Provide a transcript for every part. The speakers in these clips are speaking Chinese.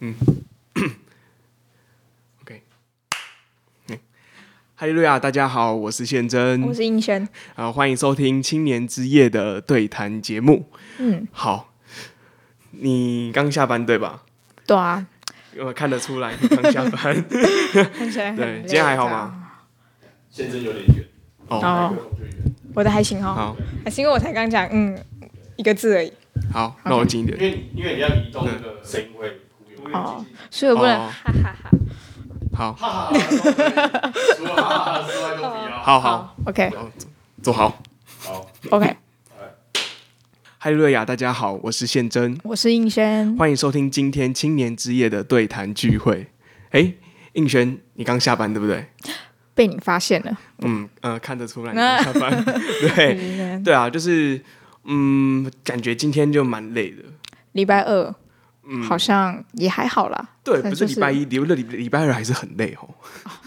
嗯，OK，哈利路亚，大家好，我是宪真，我是应轩，啊，欢迎收听青年之夜的对谈节目。嗯，好，你刚下班对吧？对啊，我看得出来你刚下班，看起来对，今天还好吗？宪真有点远。哦，我的还行哈，好，还是因为我才刚讲，嗯，一个字而已。好，那我近一点，因为因为你要移动那个声音会哦，所以我不能哈哈哈。好，哈哈哈，哈哈。好好，OK，坐好，好，OK。哈利路亚，大家好，我是宪真，我是应轩，欢迎收听今天青年之夜的对谈聚会。哎，应轩，你刚下班对不对？被你发现了。嗯呃，看得出来你刚下班。对对啊，就是。嗯，感觉今天就蛮累的。礼拜二，嗯，好像也还好啦。对，不是礼拜一，礼礼礼拜二还是很累哦。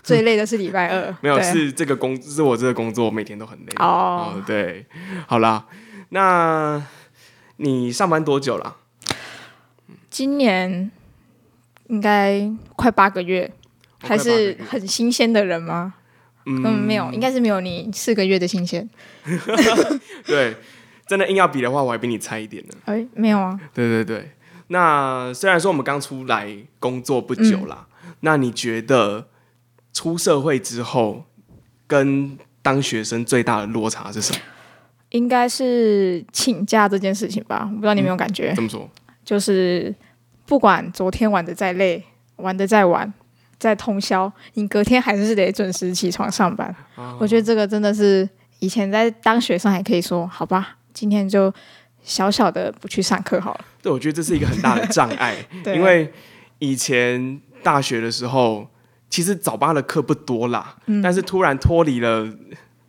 最累的是礼拜二。没有，是这个工，是我这个工作每天都很累。哦，对，好啦，那你上班多久了？今年应该快八个月，还是很新鲜的人吗？嗯，没有，应该是没有你四个月的新鲜。对。真的硬要比的话，我还比你差一点呢。哎、欸，没有啊。对对对，那虽然说我们刚出来工作不久啦，嗯、那你觉得出社会之后跟当学生最大的落差是什么？应该是请假这件事情吧？我不知道你有没有感觉？怎么说？就是不管昨天玩的再累，玩的再晚，再通宵，你隔天还是得准时起床上班。啊、我觉得这个真的是以前在当学生还可以说好吧。今天就小小的不去上课好了。对，我觉得这是一个很大的障碍，对因为以前大学的时候，其实早八的课不多啦，嗯、但是突然脱离了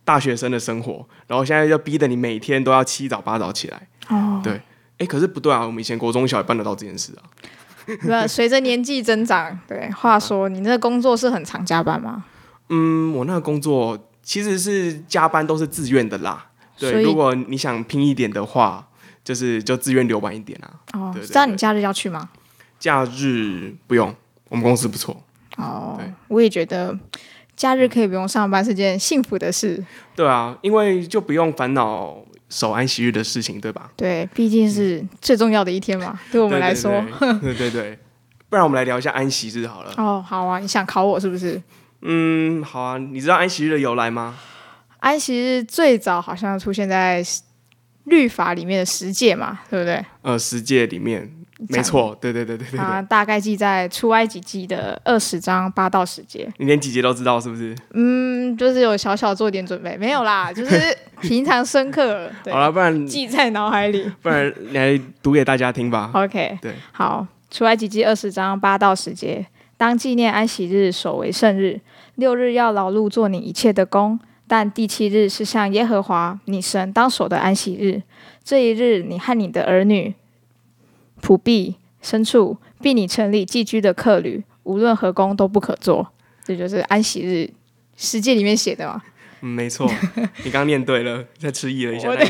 大学生的生活，然后现在就逼得你每天都要七早八早起来。哦，对，哎，可是不对啊，我们以前国中小也办得到这件事啊。那随着年纪增长，对，话说你那个工作是很常加班吗？嗯，我那个工作其实是加班都是自愿的啦。对，如果你想拼一点的话，就是就自愿留晚一点啊。哦，知道你假日要去吗？假日不用，我们公司不错。哦，我也觉得假日可以不用上班是件幸福的事。对啊，因为就不用烦恼守安息日的事情，对吧？对，毕竟是最重要的一天嘛，对我们来说。对对对，不然我们来聊一下安息日好了。哦，好啊，你想考我是不是？嗯，好啊，你知道安息日的由来吗？安息日最早好像出现在律法里面的十诫嘛，对不对？呃，十诫里面没错，对对对对对。啊，大概记在出埃及记的二十章八到十节。你连几节都知道是不是？嗯，就是有小小做点准备，没有啦，就是平常深刻。对好了，不然记在脑海里。不然你来读给大家听吧。OK，对，好，出埃及记二十章八到十节，当纪念安息日，守为圣日，六日要劳碌做你一切的工。但第七日是向耶和华你神当守的安息日，这一日你和你的儿女、仆婢、牲畜，并你城里寄居的客旅，无论何工都不可做。这就是安息日，十诫里面写的嘛。嗯，没错，你刚念对了，再迟疑了一下，对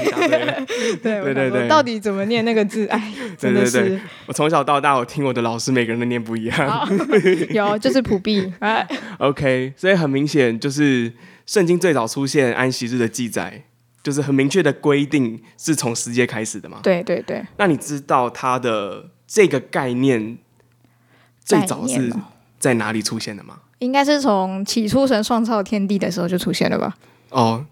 对对对，到底怎么念那个字？哎，真的是，对对对，我从小到大，我听我的老师每个人都念不一样。有，就是仆婢。哎，OK，所以很明显就是。圣经最早出现安息日的记载，就是很明确的规定是从十诫开始的嘛？对对对。那你知道它的这个概念最早是在哪里出现的吗？应该是从起初神创造天地的时候就出现了吧？哦，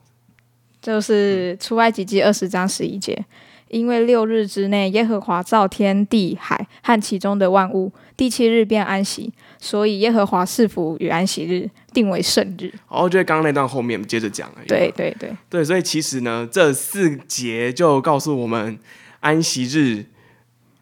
就是出埃及记二十章十一节，因为六日之内耶和华造天地海和其中的万物，第七日便安息。所以耶和华赐福与安息日，定为圣日。哦，就刚刚那段后面接着讲而已。对对对对，所以其实呢，这四节就告诉我们安息日，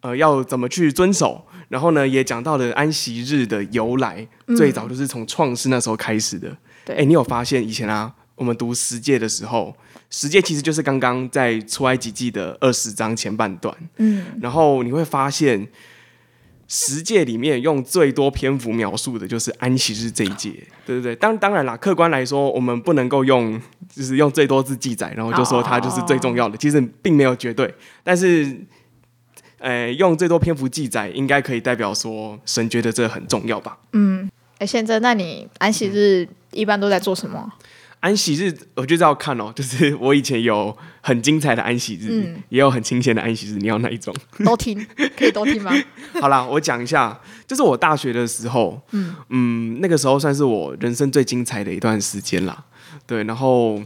呃，要怎么去遵守。然后呢，也讲到了安息日的由来，嗯、最早就是从创世那时候开始的。对，哎，你有发现以前啊，我们读十诫的时候，十诫其实就是刚刚在出埃及记的二十章前半段。嗯，然后你会发现。十诫里面用最多篇幅描述的就是安息日这一节，对对对。当当然啦，客观来说，我们不能够用就是用最多字记载，然后就说它就是最重要的。其实并没有绝对，但是呃，用最多篇幅记载，应该可以代表说神觉得这很重要吧？嗯，哎，宪真，那你安息日一般都在做什么？安息日，我就要看哦，就是我以前有很精彩的安息日，嗯、也有很清闲的安息日，你要哪一种？都听，可以都听吗？好啦，我讲一下，就是我大学的时候，嗯嗯，那个时候算是我人生最精彩的一段时间啦。对，然后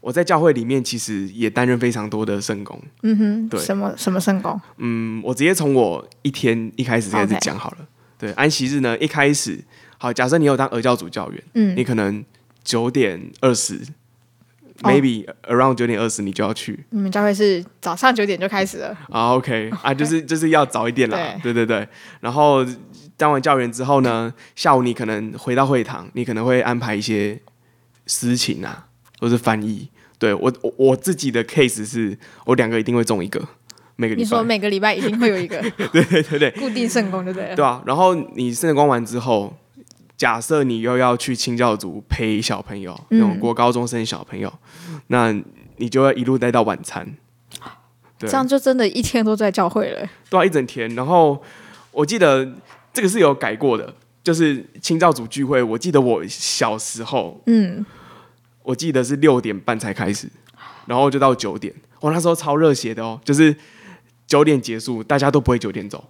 我在教会里面其实也担任非常多的圣工。嗯哼，对，什么什么圣工？嗯，我直接从我一天一开始开始讲好了。对，安息日呢，一开始，好，假设你有当儿教主教员，嗯，你可能。九点二十，maybe around 九点二十，你就要去。你们教会是早上九点就开始了啊？OK 啊，就是 就是要早一点啦。对对对。然后当完教员之后呢，下午你可能回到会堂，你可能会安排一些私情啊，或是翻译。对我我我自己的 case 是我两个一定会中一个，每个礼拜。你说每个礼拜一定会有一个？对对对对，固定圣工就对了。对啊，然后你圣工完之后。假设你又要去清教组陪小朋友，那种国高中生小朋友，嗯、那你就要一路待到晚餐。对，这样就真的一天都在教会了。对啊，一整天。然后我记得这个是有改过的，就是清教组聚会。我记得我小时候，嗯，我记得是六点半才开始，然后就到九点。我那时候超热血的哦，就是九点结束，大家都不会九点走。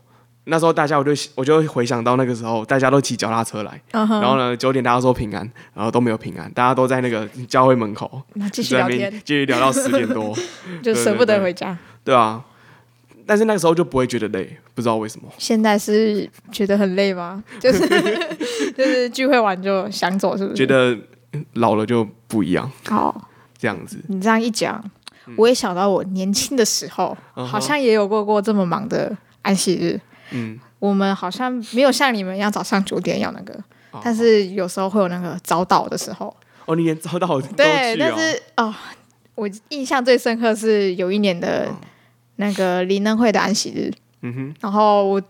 那时候大家，我就我就回想到那个时候，大家都骑脚踏车来，uh huh. 然后呢，九点大家说平安，然后都没有平安，大家都在那个教会门口继续聊天，继续聊到十点多，就舍不得回家。对啊，但是那个时候就不会觉得累，不知道为什么。现在是觉得很累吗？就是就是聚会完就想走，是不是？觉得老了就不一样。好，oh. 这样子。你这样一讲，我也想到我年轻的时候，嗯、好像也有过过这么忙的安息日。嗯，我们好像没有像你们一样早上九点要那个，哦、但是有时候会有那个早祷的时候。哦，你连早祷都去、哦、对，但是哦，我印象最深刻是有一年的那个林恩惠的安息日。嗯哼，然后我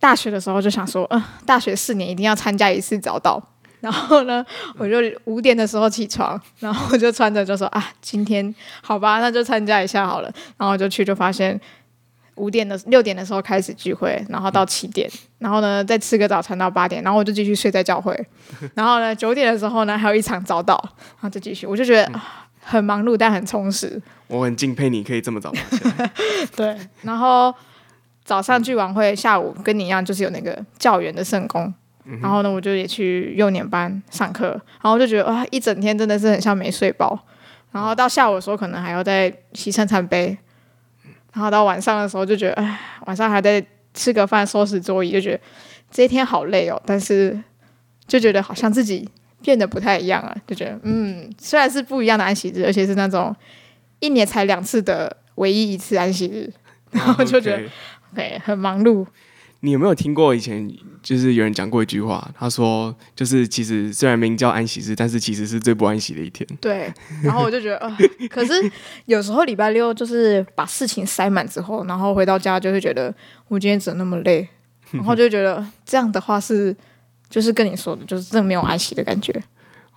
大学的时候就想说，嗯、呃，大学四年一定要参加一次早祷。然后呢，我就五点的时候起床，然后我就穿着就说啊，今天好吧，那就参加一下好了。然后就去，就发现。五点的六点的时候开始聚会，然后到七点，然后呢再吃个早餐到八点，然后我就继续睡在教会。然后呢九点的时候呢还有一场早祷，然后就继续，我就觉得、嗯、很忙碌但很充实。我很敬佩你可以这么早起来。对，然后早上聚完会，下午跟你一样就是有那个教员的圣工，嗯、哼然后呢我就也去幼年班上课，然后我就觉得哇一整天真的是很像没睡饱，然后到下午的时候可能还要再洗圣餐杯。然后到晚上的时候就觉得，哎，晚上还在吃个饭、收拾桌椅，就觉得这一天好累哦。但是就觉得好像自己变得不太一样了，就觉得，嗯，虽然是不一样的安息日，而且是那种一年才两次的唯一一次安息日，然后就觉得，对，很忙碌。你有没有听过以前就是有人讲过一句话？他说，就是其实虽然名叫安息日，但是其实是最不安息的一天。对，然后我就觉得，呃，可是有时候礼拜六就是把事情塞满之后，然后回到家就会觉得我今天怎么那么累，然后就觉得这样的话是就是跟你说的，就是真的没有安息的感觉。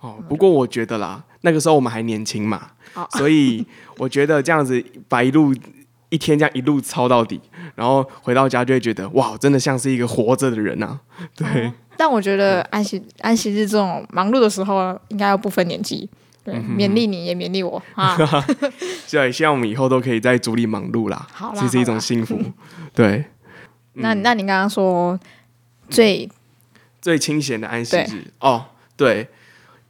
哦，不过我觉得啦，那个时候我们还年轻嘛，哦、所以我觉得这样子把一路。一天这样一路操到底，然后回到家就会觉得哇，真的像是一个活着的人呐、啊。对、哦，但我觉得安息安息日这种忙碌的时候，应该要不分年纪，对，嗯、勉励你也勉励我啊。对，希望我们以后都可以在组里忙碌啦，好啦，这是一种幸福。对，那那你刚刚说最最清闲的安息日。哦，对，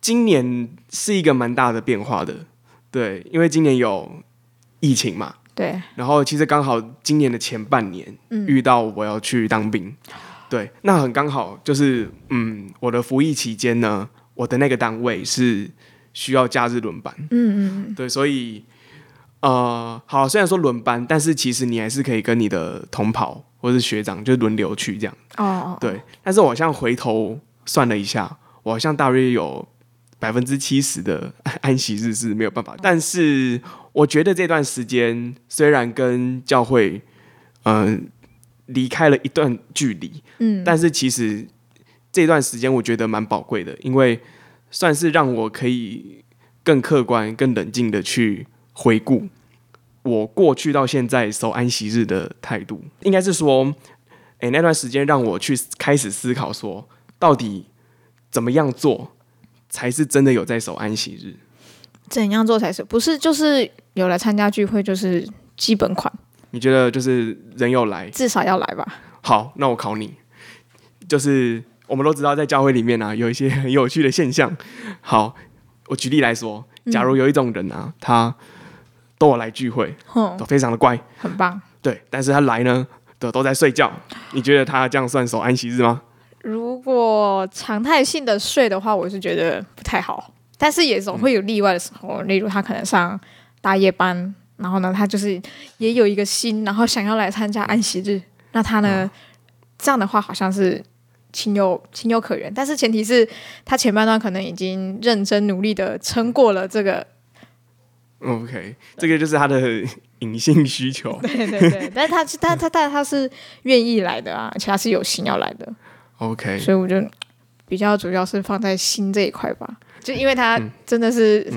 今年是一个蛮大的变化的，对，因为今年有疫情嘛。对，然后其实刚好今年的前半年遇到我要去当兵，嗯、对，那很刚好就是嗯，我的服役期间呢，我的那个单位是需要假日轮班，嗯嗯，对，所以呃，好，虽然说轮班，但是其实你还是可以跟你的同袍或是学长就轮流去这样，哦，对，但是我好像回头算了一下，我好像大约有百分之七十的 安息日是没有办法，但是。我觉得这段时间虽然跟教会，嗯、呃，离开了一段距离，嗯，但是其实这段时间我觉得蛮宝贵的，因为算是让我可以更客观、更冷静的去回顾我过去到现在守安息日的态度，应该是说，诶、欸，那段时间让我去开始思考说，到底怎么样做才是真的有在守安息日？怎样做才是？不是就是有来参加聚会就是基本款？你觉得就是人有来，至少要来吧？好，那我考你，就是我们都知道在教会里面啊，有一些 很有趣的现象。好，我举例来说，假如有一种人啊，嗯、他都有来聚会，嗯、都非常的乖，很棒。对，但是他来呢，都都在睡觉。你觉得他这样算守安息日吗？如果常态性的睡的话，我是觉得不太好。但是也总会有例外的时候，嗯、例如他可能上大夜班，然后呢，他就是也有一个心，然后想要来参加安息日，那他呢，嗯、这样的话好像是情有情有可原。但是前提是他前半段可能已经认真努力的撑过了这个。OK，这个就是他的隐性需求。对对对，但是他他他但他是愿意来的啊，而且他是有心要来的。OK，所以我就比较主要是放在心这一块吧。就因为他真的是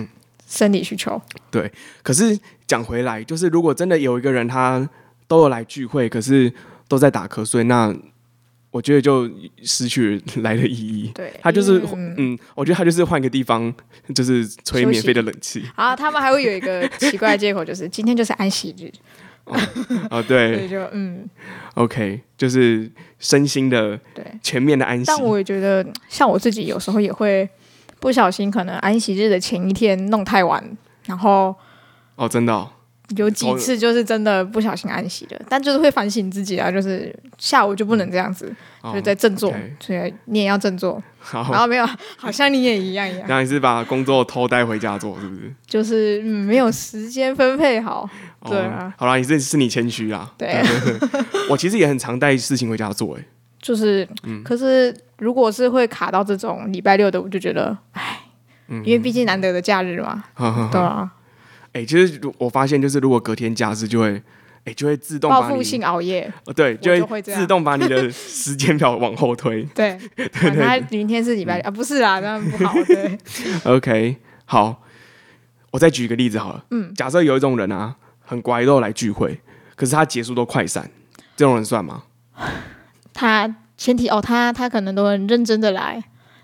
生理需求，嗯嗯、对。可是讲回来，就是如果真的有一个人他都有来聚会，可是都在打瞌睡，那我觉得就失去来的意义。对，他就是嗯，嗯，我觉得他就是换个地方，就是吹免费的冷气。啊，他们还会有一个奇怪的借口，就是今天就是安息日。哦，哦，对，所以就嗯，OK，就是身心的对全面的安息。但我也觉得，像我自己有时候也会。不小心，可能安息日的前一天弄太晚，然后哦，真的、哦、有几次就是真的不小心安息了，哦、但就是会反省自己啊，就是下午就不能这样子，嗯、就是在振作，所以你也要振作。好然后没有，好像你也一样一样。那你是把工作偷带回家做，是不是？就是、嗯、没有时间分配好，对啊。哦、好啦，你这是你谦虚啦。对，我其实也很常带事情回家做，哎。就是，嗯、可是如果是会卡到这种礼拜六的，我就觉得，唉，嗯、因为毕竟难得的假日嘛，对啊。哎、欸，其实我发现，就是如果隔天假日，就会，哎、欸，就会自动报复性熬夜，对，就会自动把你的时间表往后推。对，那明天是礼拜六、嗯、啊，不是啊，那不好。对，OK，好，我再举一个例子好了。嗯，假设有一种人啊，很乖，都来聚会，可是他结束都快闪，这种人算吗？他前提哦，他他可能都很认真的来，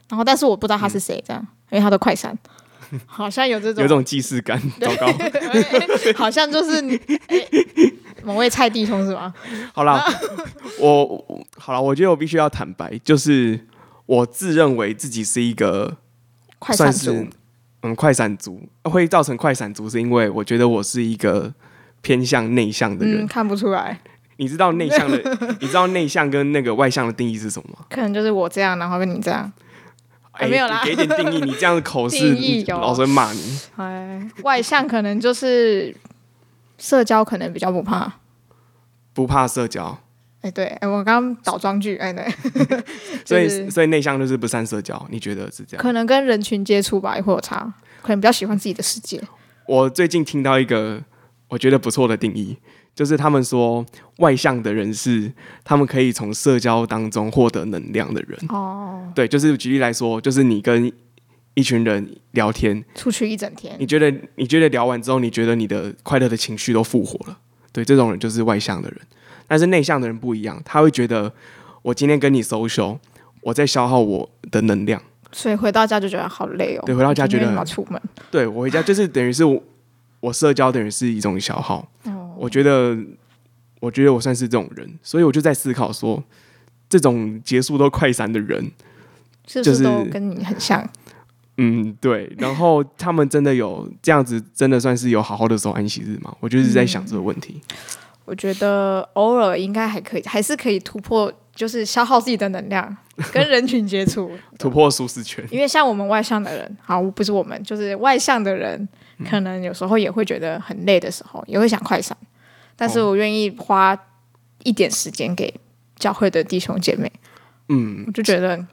然后但是我不知道他是谁，这样，嗯、因为他都快闪，好像有这种有种既视感，糟糕，好像就是你、欸、某位菜弟兄是吗？好啦，我好了，我觉得我必须要坦白，就是我自认为自己是一个快闪族，嗯，快闪族会造成快闪族，是因为我觉得我是一个偏向内向的人，嗯、看不出来。你知道内向的，你知道内向跟那个外向的定义是什么吗？可能就是我这样，然后跟你这样，哎，没有啦，给点定义，你这样的口试，老师会骂你。哎，外向可能就是社交，可能比较不怕，不怕社交。哎，对，哎，我刚刚倒装句，哎，对，所以所以内向就是不善社交，你觉得是这样？可能跟人群接触吧，也会有差，可能比较喜欢自己的世界。我最近听到一个我觉得不错的定义。就是他们说，外向的人是他们可以从社交当中获得能量的人。哦，对，就是举例来说，就是你跟一群人聊天，出去一整天，你觉得你觉得聊完之后，你觉得你的快乐的情绪都复活了。对，这种人就是外向的人。但是内向的人不一样，他会觉得我今天跟你 social，我在消耗我的能量，所以回到家就觉得好累哦。对，回到家觉得要出门。对，我回家就是等于是我。我社交等于是一种消耗，哦、我觉得，我觉得我算是这种人，所以我就在思考说，这种结束都快闪的人，是不，是都跟你很像。嗯，对。然后他们真的有这样子，真的算是有好好的守安息日吗？我就是在想这个问题。嗯、我觉得偶尔应该还可以，还是可以突破，就是消耗自己的能量，跟人群接触，突破舒适圈。因为像我们外向的人，好，不是我们，就是外向的人。可能有时候也会觉得很累的时候，也会想快闪，但是我愿意花一点时间给教会的弟兄姐妹。嗯，我就觉得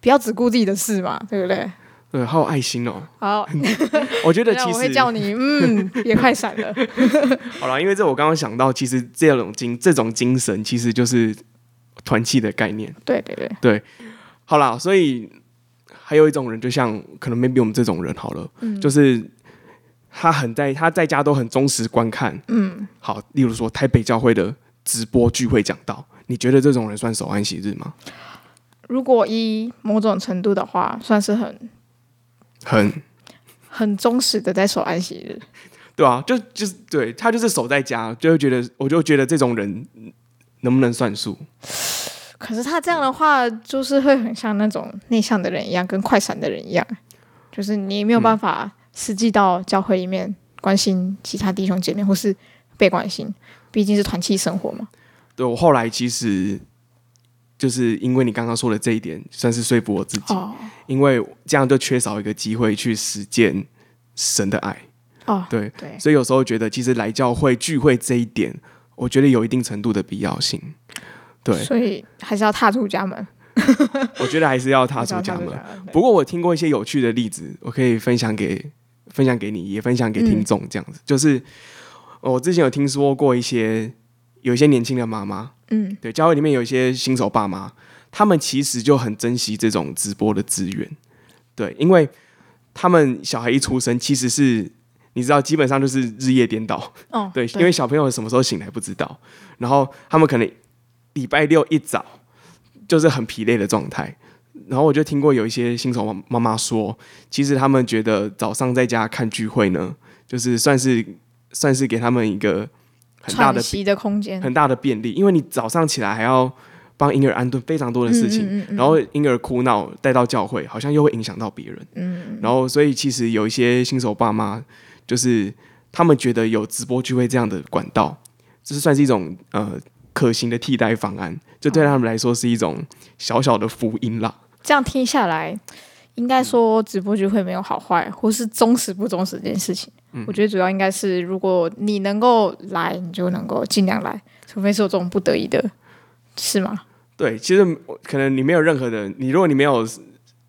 不要只顾自己的事嘛，对不对？对，好有爱心哦。好，我觉得 其实我会叫你，嗯，别快闪了。好了，因为这我刚刚想到，其实这种精这种精神其实就是团契的概念。对对对对。好了，所以还有一种人，就像可能 maybe 我们这种人好了，嗯、就是。他很在他在家都很忠实观看。嗯，好，例如说台北教会的直播聚会讲道，你觉得这种人算守安息日吗？如果以某种程度的话，算是很很很忠实的在守安息日。对啊，就就是对他就是守在家，就会觉得我就觉得这种人能不能算数？可是他这样的话，就是会很像那种内向的人一样，跟快闪的人一样，就是你没有办法实际到教会里面关心其他弟兄姐妹，或是被关心，毕竟是团契生活嘛。对，我后来其实就是因为你刚刚说的这一点，算是说服我自己，哦，因为这样就缺少一个机会去实践神的爱。哦，对对，所以有时候觉得，其实来教会聚会这一点，我觉得有一定程度的必要性。对，所以还是要踏出家门。我觉得还是要踏出家门。不过我听过一些有趣的例子，我可以分享给分享给你，也分享给听众。这样子，嗯、就是我之前有听说过一些有一些年轻的妈妈，嗯，对，教会里面有一些新手爸妈，他们其实就很珍惜这种直播的资源。对，因为他们小孩一出生，其实是你知道，基本上就是日夜颠倒。哦，对，对，因为小朋友什么时候醒来不知道，然后他们可能。礼拜六一早就是很疲累的状态，然后我就听过有一些新手妈妈说，其实他们觉得早上在家看聚会呢，就是算是算是给他们一个很大的喘息的空间，很大的便利，因为你早上起来还要帮婴儿安顿非常多的事情，嗯嗯嗯，然后婴儿哭闹带到教会，好像又会影响到别人，嗯，然后所以其实有一些新手爸妈，就是他们觉得有直播聚会这样的管道，这是算是一种呃。可行的替代方案，就对他们来说是一种小小的福音啦。这样听下来，应该说直播聚会没有好坏，或是忠实不忠实这件事情。嗯、我觉得主要应该是，如果你能够来，你就能够尽量来，除非是有这种不得已的，是吗？对，其实可能你没有任何的，你如果你没有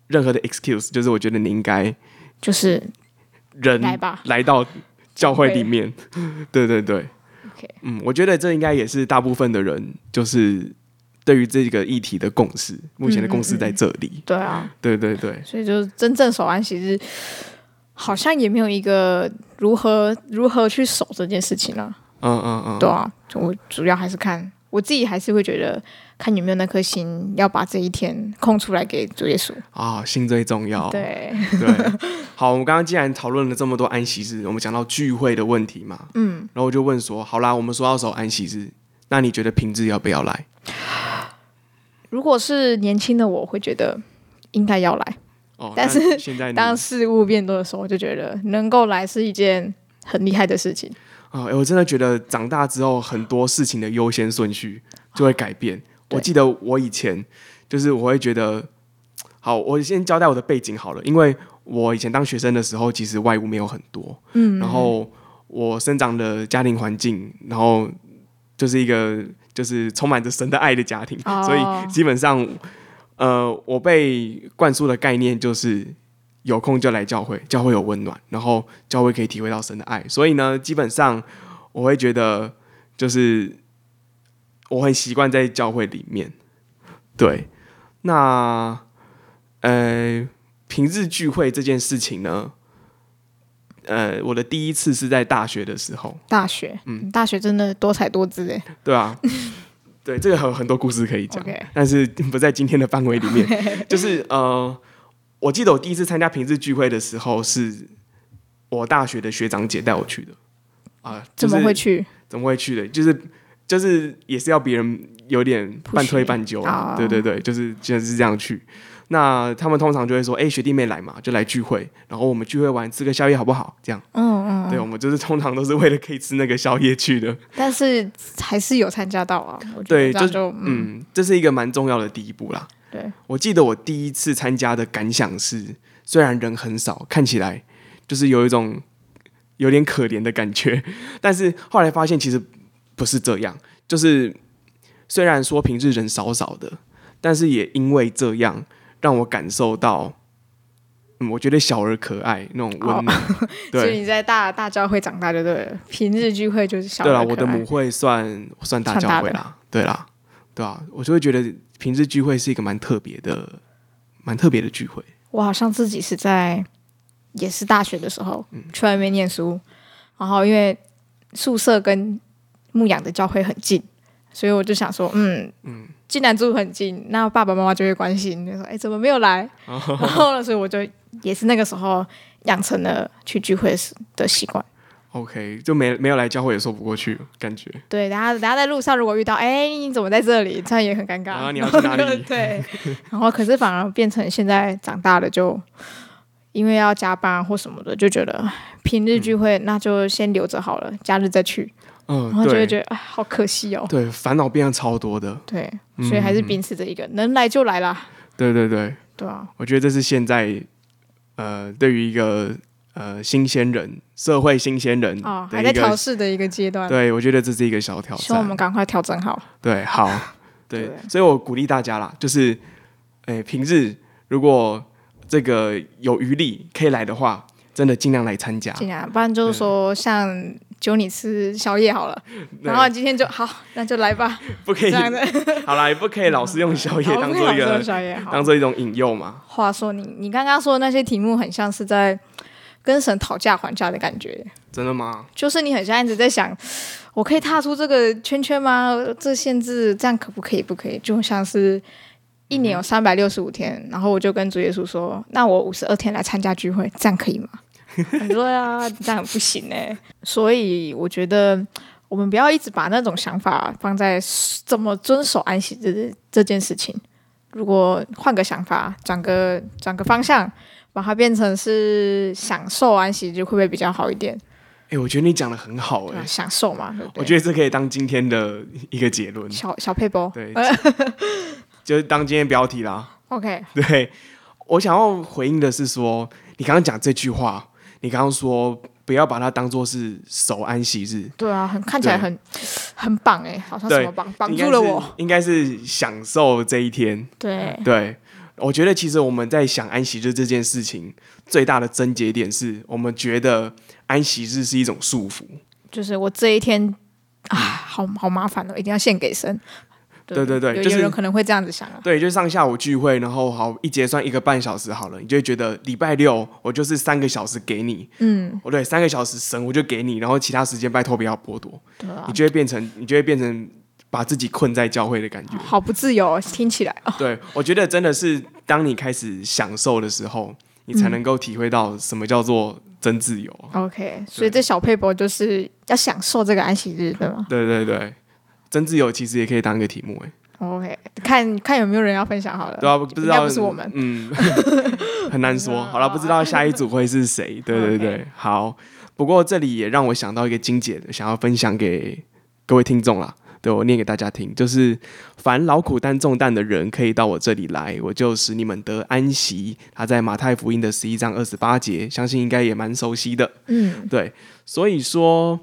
任何的 excuse，就是我觉得你应该就是人来吧，来到教会里面。对 对对。嗯，我觉得这应该也是大部分的人就是对于这个议题的共识。目前的共识在这里。嗯嗯、对啊，对对对，所以就是真正守安息日，好像也没有一个如何如何去守这件事情呢、啊？嗯嗯嗯，对啊，我主要还是看我自己，还是会觉得。看有没有那颗心，要把这一天空出来给主耶稣啊，心最重要。对对，好，我们刚刚既然讨论了这么多安息日，我们讲到聚会的问题嘛，嗯，然后我就问说，好啦，我们说要守安息日，那你觉得平日要不要来？如果是年轻的我，会觉得应该要来。哦，但是现在当事物变多的时候，我就觉得能够来是一件很厉害的事情。啊、哦，我真的觉得长大之后，很多事情的优先顺序就会改变。哦我记得我以前就是我会觉得，好，我先交代我的背景好了，因为我以前当学生的时候，其实外物没有很多，嗯，然后我生长的家庭环境，然后就是一个就是充满着神的爱的家庭，哦、所以基本上，呃，我被灌输的概念就是有空就来教会，教会有温暖，然后教会可以体会到神的爱，所以呢，基本上我会觉得就是。我很习惯在教会里面，对。那呃，平日聚会这件事情呢，呃，我的第一次是在大学的时候。大学，嗯，大学真的多彩多姿哎。对啊，对，这个还有很多故事可以讲.但是不在今天的范围里面。就是呃，我记得我第一次参加平日聚会的时候，是我大学的学长姐带我去的。啊、呃，就是、怎么会去？怎么会去的？就是。就是也是要别人有点半推半就，对对对，就是就是这样去。那他们通常就会说：“哎、欸，学弟妹来嘛，就来聚会。然后我们聚会完吃个宵夜好不好？”这样，嗯嗯，对，我们就是通常都是为了可以吃那个宵夜去的。但是还是有参加到啊，对，就就嗯，嗯，这是一个蛮重要的第一步啦。对，我记得我第一次参加的感想是，虽然人很少，看起来就是有一种有点可怜的感觉，但是后来发现其实。不是这样，就是虽然说平日人少少的，但是也因为这样让我感受到，嗯，我觉得小而可爱那种温暖。Oh, 对，所以你在大大教会长大就对了，平日聚会就是小。对了，我的母会算算大教会啦，对啦，对啊，我就会觉得平日聚会是一个蛮特别的、蛮特别的聚会。我好像自己是在也是大学的时候去外面念书，然后因为宿舍跟牧养的教会很近，所以我就想说，嗯嗯，既然住很近，那爸爸妈妈就会关心，就说，哎，怎么没有来？然后呢，所以我就也是那个时候养成了去聚会的习惯。OK，就没没有来教会也说不过去，感觉。对，然后然后在路上如果遇到，哎，你怎么在这里？这样也很尴尬。然后你要去哪里？对。然后可是反而变成现在长大了，就因为要加班或什么的，就觉得平日聚会那就先留着好了，假日再去。嗯。然后就会觉得哎，好可惜哦。对，烦恼变得超多的。对，所以还是秉持着一个能来就来啦。对对对。对啊。我觉得这是现在呃，对于一个。呃，新鲜人，社会新鲜人哦，还在调试的一个阶段。对，我觉得这是一个小挑战，希望我们赶快调整好。对，好，对，对所以我鼓励大家啦，就是，哎，平日如果这个有余力可以来的话，真的尽量来参加。尽量，不然就是说像揪你吃宵夜好了，然后今天就好，那就来吧。不可以这样的，好啦，也不可以老是用宵夜当做一个当做一种引诱嘛。话说你，你刚刚说的那些题目，很像是在。跟神讨价还价的感觉，真的吗？就是你很像一直在想，我可以踏出这个圈圈吗？这限制这样可不可以？不可以？就像是一年有三百六十五天，然后我就跟主耶稣说：“那我五十二天来参加聚会，这样可以吗？”你说呀，这样不行哎。所以我觉得我们不要一直把那种想法放在怎么遵守安息日这件事情。如果换个想法，转个转个方向。把它变成是享受安息日，会不会比较好一点？哎、欸，我觉得你讲的很好哎、欸，享受嘛对对，我觉得这可以当今天的一个结论。小小撇步，对，就是当今天标题啦。OK，对，我想要回应的是说，你刚刚讲这句话，你刚刚说不要把它当做是守安息日，对啊，很看起来很很棒哎，好像什么绑绑住了我，应该是享受这一天，对对。我觉得其实我们在想安息日这件事情，最大的症结点是我们觉得安息日是一种束缚，就是我这一天啊，好好麻烦哦，一定要献给神。对对对，有人可能会这样子想啊。对，就上下午聚会，然后好一节算一个半小时好了，你就会觉得礼拜六我就是三个小时给你，嗯，哦对，三个小时神我就给你，然后其他时间拜托不要剥夺，对啊，你就会变成，你就会变成。把自己困在教会的感觉，好不自由，听起来。对，我觉得真的是当你开始享受的时候，你才能够体会到什么叫做真自由。OK，所以这小配博就是要享受这个安息日，对吗？对对对，真自由其实也可以当一个题目哎。OK，看看有没有人要分享好了。对啊，不知道不是我们，嗯，很难说。好了，不知道下一组会是谁？对对对，好。不过这里也让我想到一个经节的，想要分享给各位听众啦。对，我念给大家听，就是凡劳苦担重担的人，可以到我这里来，我就使你们得安息。他在马太福音的十一章二十八节，相信应该也蛮熟悉的。嗯，对，所以说，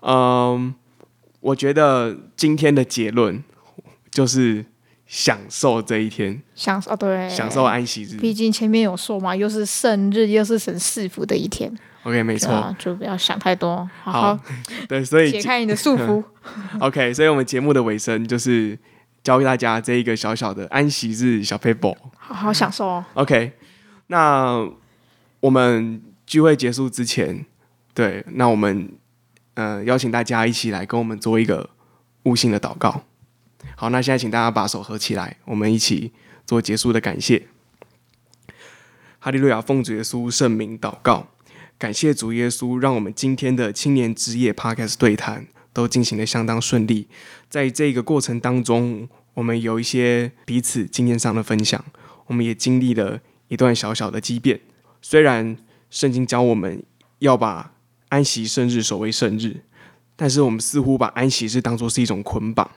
嗯，我觉得今天的结论就是享受这一天，享受对，享受安息日。毕竟前面有说嘛，又是圣日，又是神赐福的一天。OK，没错，啊，就不要想太多，好，好，对，所以解开你的束缚。OK，所以我们节目的尾声就是教给大家这一个小小的安息日小 paper，，好好享受哦。OK，那我们聚会结束之前，对，那我们呃邀请大家一起来跟我们做一个悟性的祷告。好，那现在请大家把手合起来，我们一起做结束的感谢。哈利路亚，奉主耶稣圣名祷告。感谢主耶稣，让我们今天的青年之夜 Podcast 对谈都进行的相当顺利。在这个过程当中，我们有一些彼此经验上的分享，我们也经历了一段小小的激变。虽然圣经教我们要把安息圣日守为圣日，但是我们似乎把安息日当作是一种捆绑。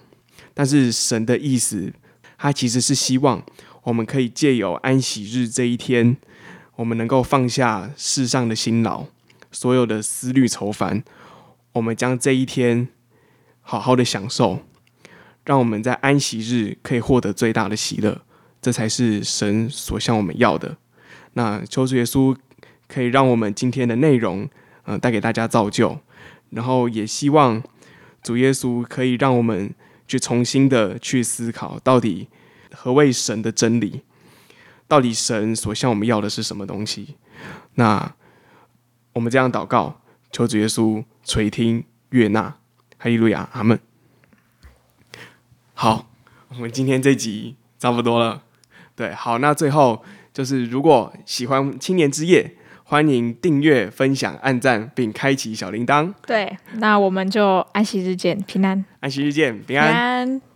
但是神的意思，他其实是希望我们可以借由安息日这一天。我们能够放下世上的辛劳，所有的思虑愁烦，我们将这一天好好的享受，让我们在安息日可以获得最大的喜乐，这才是神所向我们要的。那求主耶稣可以让我们今天的内容，呃，带给大家造就，然后也希望主耶稣可以让我们去重新的去思考，到底何谓神的真理。到底神所向我们要的是什么东西？那我们这样祷告，求主耶稣垂听悦纳，哈利路亚，阿门。好，我们今天这集差不多了。对，好，那最后就是如果喜欢青年之夜，欢迎订阅、分享、按赞，并开启小铃铛。对，那我们就安息日见，平安。安息日见，平安。平安。